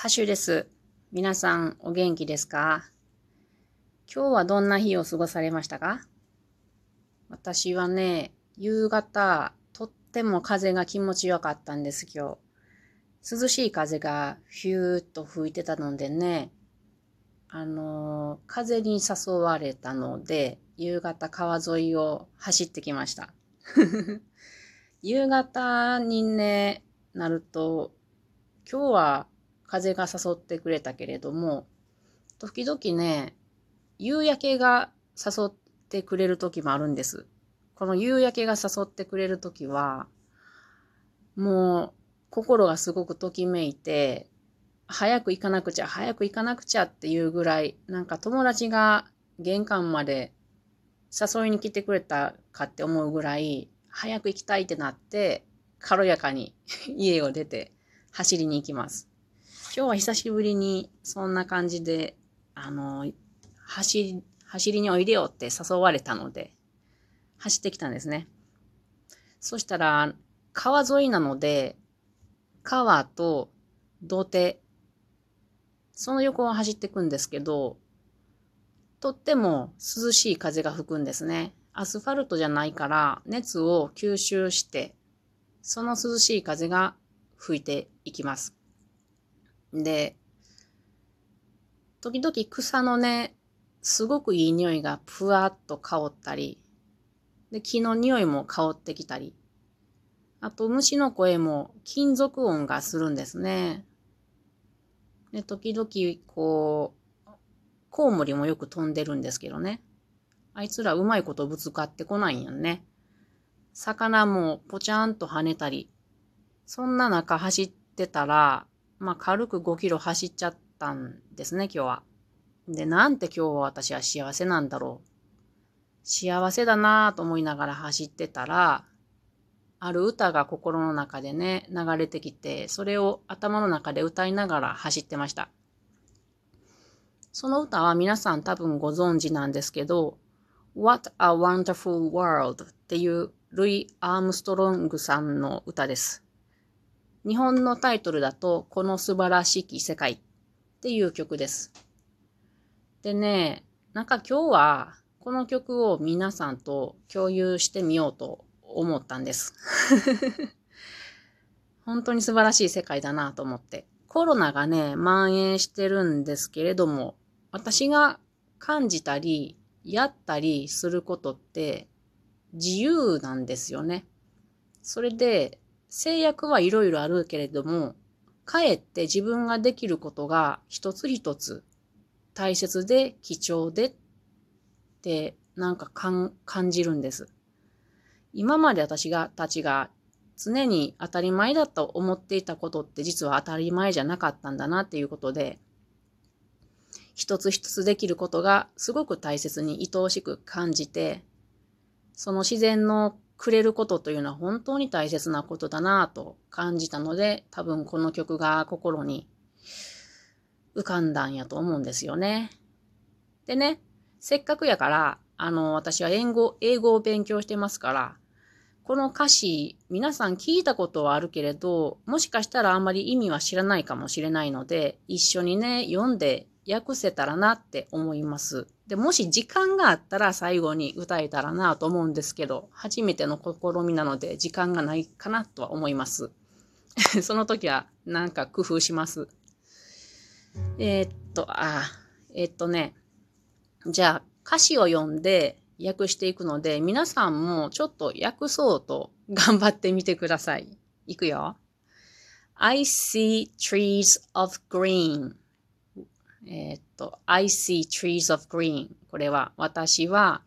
ハッシュです。皆さんお元気ですか？今日はどんな日を過ごされましたか？私はね、夕方、とっても風が気持ちよかったんです今日。涼しい風がヒューッと吹いてたのでね、あの風に誘われたので、夕方川沿いを走ってきました。夕方にね、なると、今日は風が誘ってくれたけれども、時々ね、夕焼けが誘ってくれる時もあるんです。この夕焼けが誘ってくれる時は、もう心がすごくときめいて、早く行かなくちゃ、早く行かなくちゃっていうぐらい、なんか友達が玄関まで誘いに来てくれたかって思うぐらい、早く行きたいってなって、軽やかに家を出て走りに行きます。今日は久しぶりにそんな感じで、あの、走り、走りにおいでよって誘われたので、走ってきたんですね。そしたら、川沿いなので、川と土手、その横を走っていくんですけど、とっても涼しい風が吹くんですね。アスファルトじゃないから熱を吸収して、その涼しい風が吹いていきます。で、時々草のね、すごくいい匂いがふわっと香ったり、で、木の匂いも香ってきたり、あと虫の声も金属音がするんですね。で、時々こう、コウモリもよく飛んでるんですけどね。あいつらうまいことぶつかってこないんやね。魚もぽちゃんと跳ねたり、そんな中走ってたら、まあ、軽く5キロ走っちゃったんですね、今日は。で、なんて今日は私は幸せなんだろう。幸せだなぁと思いながら走ってたら、ある歌が心の中でね、流れてきて、それを頭の中で歌いながら走ってました。その歌は皆さん多分ご存知なんですけど、What a Wonderful World っていうルイ・アームストロングさんの歌です。日本のタイトルだと、この素晴らしき世界っていう曲です。でね、なんか今日はこの曲を皆さんと共有してみようと思ったんです。本当に素晴らしい世界だなと思って。コロナがね、蔓延してるんですけれども、私が感じたり、やったりすることって自由なんですよね。それで、制約はいろいろあるけれども、かえって自分ができることが一つ一つ大切で貴重でってなんか感じるんです。今まで私がたちが常に当たり前だと思っていたことって実は当たり前じゃなかったんだなっていうことで、一つ一つできることがすごく大切に愛おしく感じて、その自然のくれることというのは本当に大切なことだなぁと感じたので、多分この曲が心に浮かんだんやと思うんですよね。でね、せっかくやから、あの、私は英語、英語を勉強してますから、この歌詞、皆さん聞いたことはあるけれど、もしかしたらあんまり意味は知らないかもしれないので、一緒にね、読んで訳せたらなって思います。で、もし時間があったら最後に歌えたらなと思うんですけど、初めての試みなので時間がないかなとは思います。その時はなんか工夫します。えー、っと、あ、えー、っとね、じゃあ歌詞を読んで訳していくので、皆さんもちょっと訳そうと頑張ってみてください。いくよ。I see trees of green. えー、っと、I see trees of green. これは、私は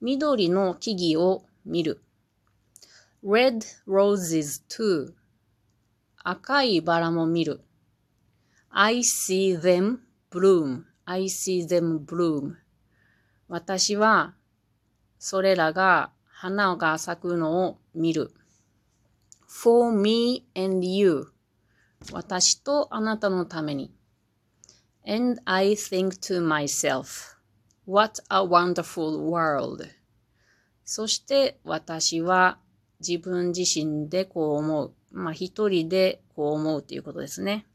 緑の木々を見る。red roses too. 赤いバラも見る。I see them bloom. I see them bloom. 私はそれらが花が咲くのを見る。for me and you. 私とあなたのために。And I think to myself, what a wonderful world. そして私は自分自身でこう思う。まあ一人でこう思うということですね。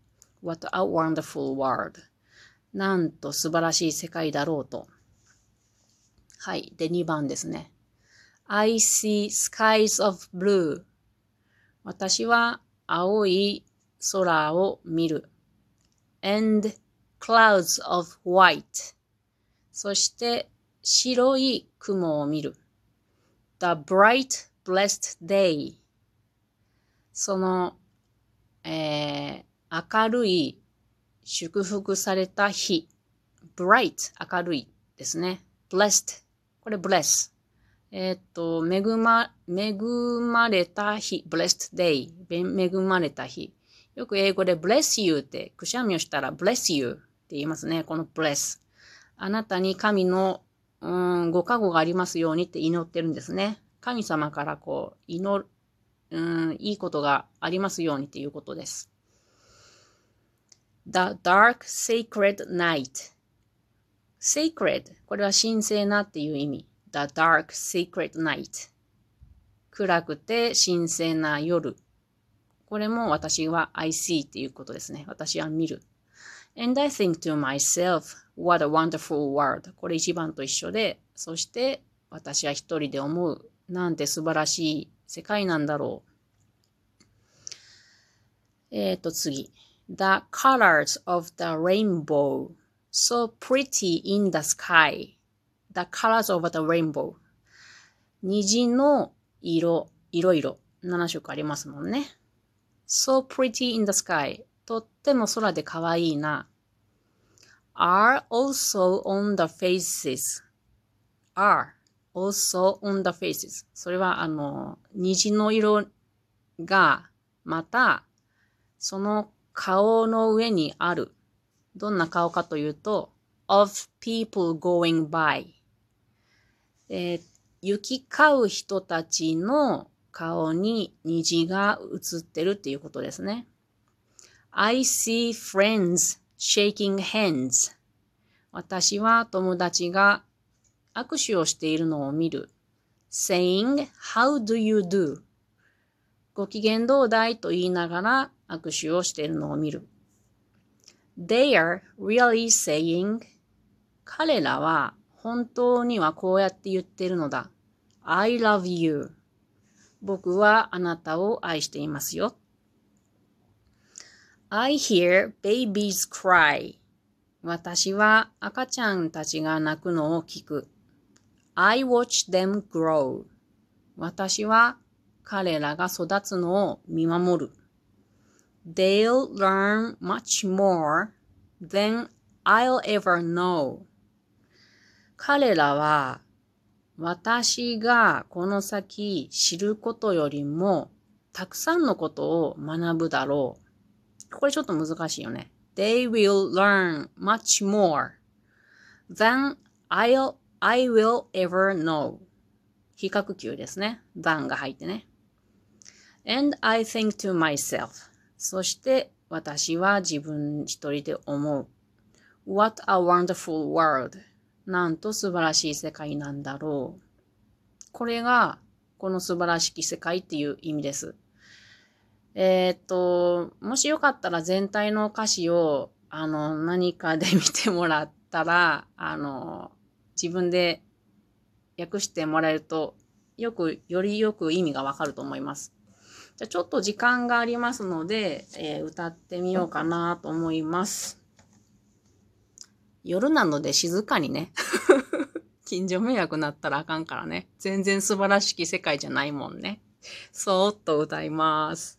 What a wonderful world. なんと素晴らしい世界だろうと。はい。で、2番ですね。I see skies of blue. 私は青い空を見る。and clouds of white. そして白い雲を見る。the bright blessed day. その、えー、明るい祝福された日。bright 明るいですね。blessed これ bless。え、っと、恵ま、恵まれた日。blessed day 恵まれた日。よく英語で bless you ってくしゃみをしたら bless you って言いますね。この bless。あなたに神の、うん、ご加護がありますようにって祈ってるんですね。神様からこう、祈る、うん、いいことがありますようにっていうことです。The dark sacred night sacred これは神聖なっていう意味。The dark sacred night 暗くて神聖な夜。これも私は I see っていうことですね。私は見る。And I think to myself, what a wonderful world. これ一番と一緒で、そして私は一人で思う。なんて素晴らしい世界なんだろう。えっ、ー、と次。The colors of the rainbow. So pretty in the sky. The colors of the rainbow. 虹の色、いろいろ。7色ありますもんね。So pretty in the sky. とっても空で可愛いな。are also on the faces. are also on the faces. それはあの、虹の色がまたその顔の上にある。どんな顔かというと、of people going by。えー、行き交う人たちの顔に虹が映ってるっていうことですね。I see friends shaking hands. 私は友達が握手をしているのを見る。saying, how do you do? ご機嫌どうだいと言いながら握手をしているのを見る。They are really saying 彼らは本当にはこうやって言ってるのだ。I love you. 僕はあなたを愛していますよ。I hear babies cry. 私は赤ちゃんたちが泣くのを聞く。I watch them grow. 私は彼らが育つのを見守る。They'll learn much more than I'll ever know. 彼らは私がこの先知ることよりもたくさんのことを学ぶだろう。これちょっと難しいよね。They will learn much more than I'll, I will ever know. 比較級ですね。than が入ってね。And I think to myself. そして私は自分一人で思う。What a wonderful world! なんと素晴らしい世界なんだろう。これが、この素晴らしき世界っていう意味です。えー、っと、もしよかったら全体の歌詞を、あの、何かで見てもらったら、あの、自分で訳してもらえると、よく、よりよく意味がわかると思います。じゃちょっと時間がありますので、えー、歌ってみようかなと思います。夜なので静かにね。近所迷惑なったらあかんからね。全然素晴らしき世界じゃないもんね。そーっと歌います。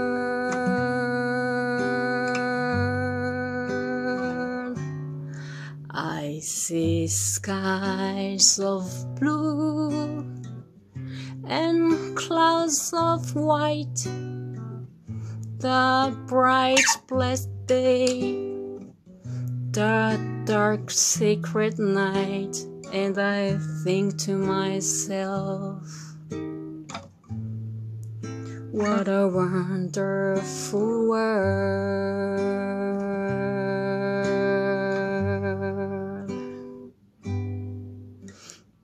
See skies of blue and clouds of white the bright blessed day, the dark secret night, and I think to myself, what a wonderful world.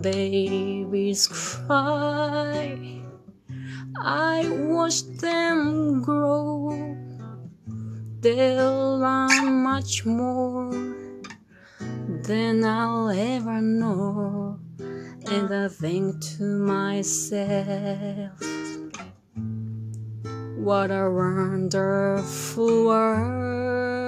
babies cry. I watch them grow. They'll learn much more than I'll ever know. And I think to myself, what a wonderful world.